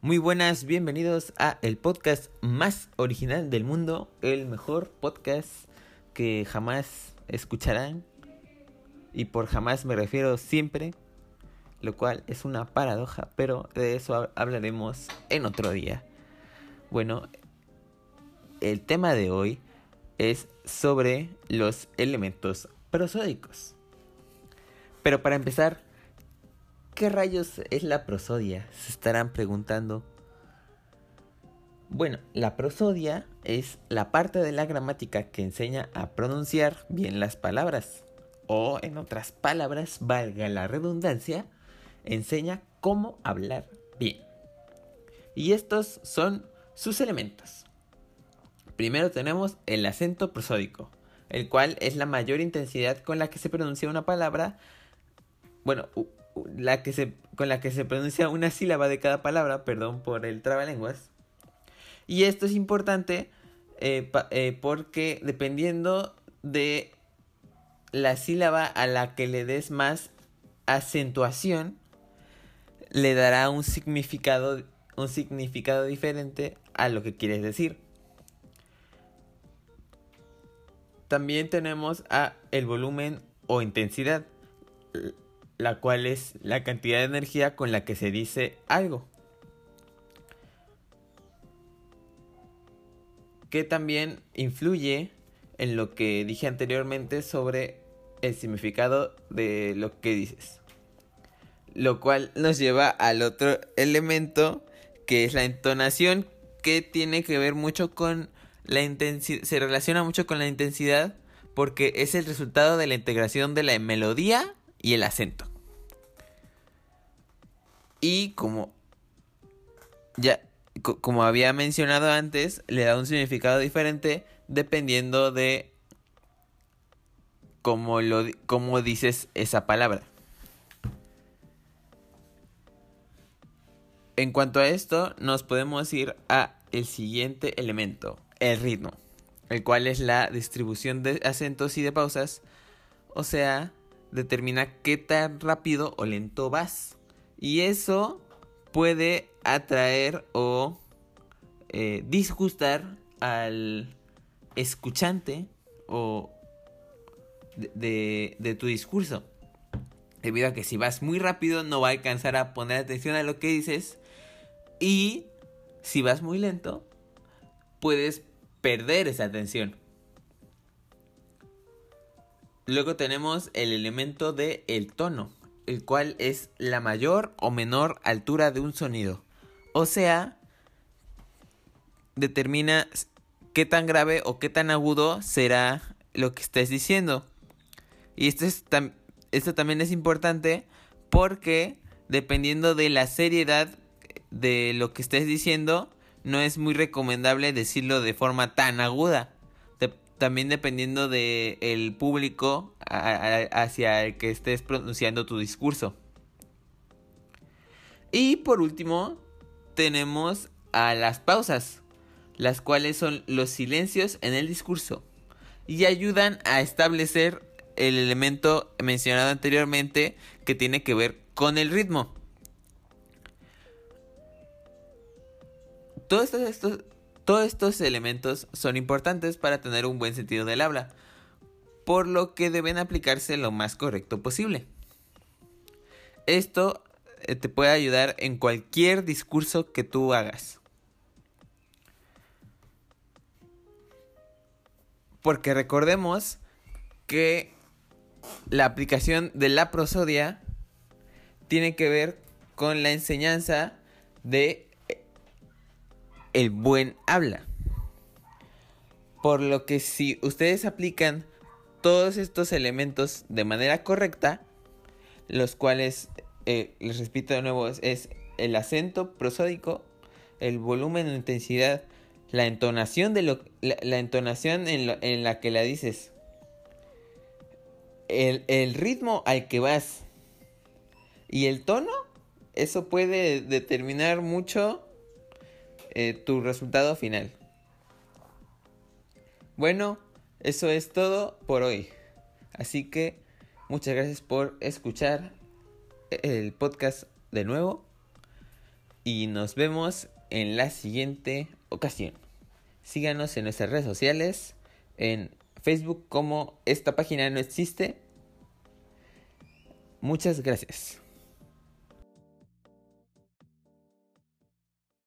Muy buenas, bienvenidos a el podcast más original del mundo, el mejor podcast que jamás escucharán. Y por jamás me refiero siempre, lo cual es una paradoja, pero de eso hablaremos en otro día. Bueno, el tema de hoy es sobre los elementos prosódicos. Pero para empezar, ¿qué rayos es la prosodia? Se estarán preguntando. Bueno, la prosodia es la parte de la gramática que enseña a pronunciar bien las palabras. O, en otras palabras, valga la redundancia, enseña cómo hablar bien. Y estos son sus elementos. Primero tenemos el acento prosódico, el cual es la mayor intensidad con la que se pronuncia una palabra. Bueno, la que se, con la que se pronuncia una sílaba de cada palabra, perdón por el trabalenguas. Y esto es importante eh, eh, porque dependiendo de la sílaba a la que le des más acentuación, le dará un significado, un significado diferente a lo que quieres decir. También tenemos a el volumen o intensidad, la cual es la cantidad de energía con la que se dice algo. Que también influye en lo que dije anteriormente sobre el significado de lo que dices. Lo cual nos lleva al otro elemento que es la entonación que tiene que ver mucho con la intensidad, se relaciona mucho con la intensidad porque es el resultado de la integración de la melodía y el acento. Y como ya como había mencionado antes, le da un significado diferente dependiendo de cómo, lo, cómo dices esa palabra. En cuanto a esto, nos podemos ir a el siguiente elemento, el ritmo, el cual es la distribución de acentos y de pausas, o sea, determina qué tan rápido o lento vas. Y eso puede atraer o eh, disgustar al escuchante o de, de, tu discurso. Debido a que si vas muy rápido no va a alcanzar a poner atención a lo que dices. Y si vas muy lento, puedes perder esa atención. Luego tenemos el elemento de el tono, el cual es la mayor o menor altura de un sonido. O sea, determina qué tan grave o qué tan agudo será lo que estés diciendo. Y esto, es esto también es importante porque dependiendo de la seriedad de lo que estés diciendo, no es muy recomendable decirlo de forma tan aguda. También dependiendo del el público hacia el que estés pronunciando tu discurso. Y por último, tenemos a las pausas, las cuales son los silencios en el discurso y ayudan a establecer el elemento mencionado anteriormente que tiene que ver con el ritmo. Todos estos, todos estos elementos son importantes para tener un buen sentido del habla, por lo que deben aplicarse lo más correcto posible. Esto eh, te puede ayudar en cualquier discurso que tú hagas. Porque recordemos que la aplicación de la prosodia tiene que ver con la enseñanza de el buen habla. Por lo que si ustedes aplican todos estos elementos de manera correcta, los cuales, eh, les repito de nuevo, es, el acento prosódico, el volumen o intensidad, la entonación, de lo, la, entonación en, la que la dices, el ritmo al que vas y el tono, eso puede determinar mucho eh, tu resultado final. Bueno, eso es todo por hoy. Así que muchas gracias por escuchar el podcast de nuevo. y nos vemos en la siguiente ocasión. Síganos en nuestras redes sociales, en Facebook como esta página no existe. Muchas gracias.